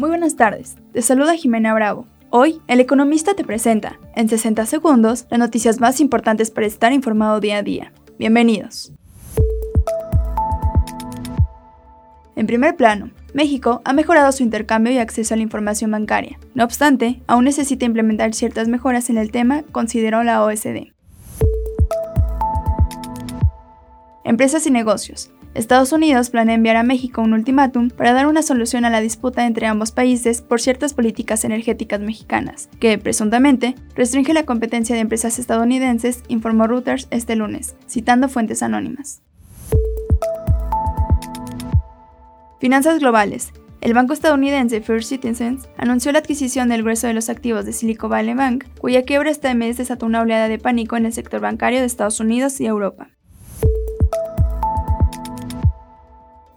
Muy buenas tardes, te saluda Jimena Bravo. Hoy, El Economista te presenta, en 60 segundos, las noticias más importantes para estar informado día a día. Bienvenidos. En primer plano, México ha mejorado su intercambio y acceso a la información bancaria. No obstante, aún necesita implementar ciertas mejoras en el tema, consideró la OSD. Empresas y negocios. Estados Unidos planea enviar a México un ultimátum para dar una solución a la disputa entre ambos países por ciertas políticas energéticas mexicanas, que, presuntamente, restringe la competencia de empresas estadounidenses, informó Reuters este lunes, citando fuentes anónimas. Finanzas globales. El banco estadounidense First Citizens anunció la adquisición del grueso de los activos de Silicon Valley Bank, cuya quiebra este mes desató una oleada de pánico en el sector bancario de Estados Unidos y Europa.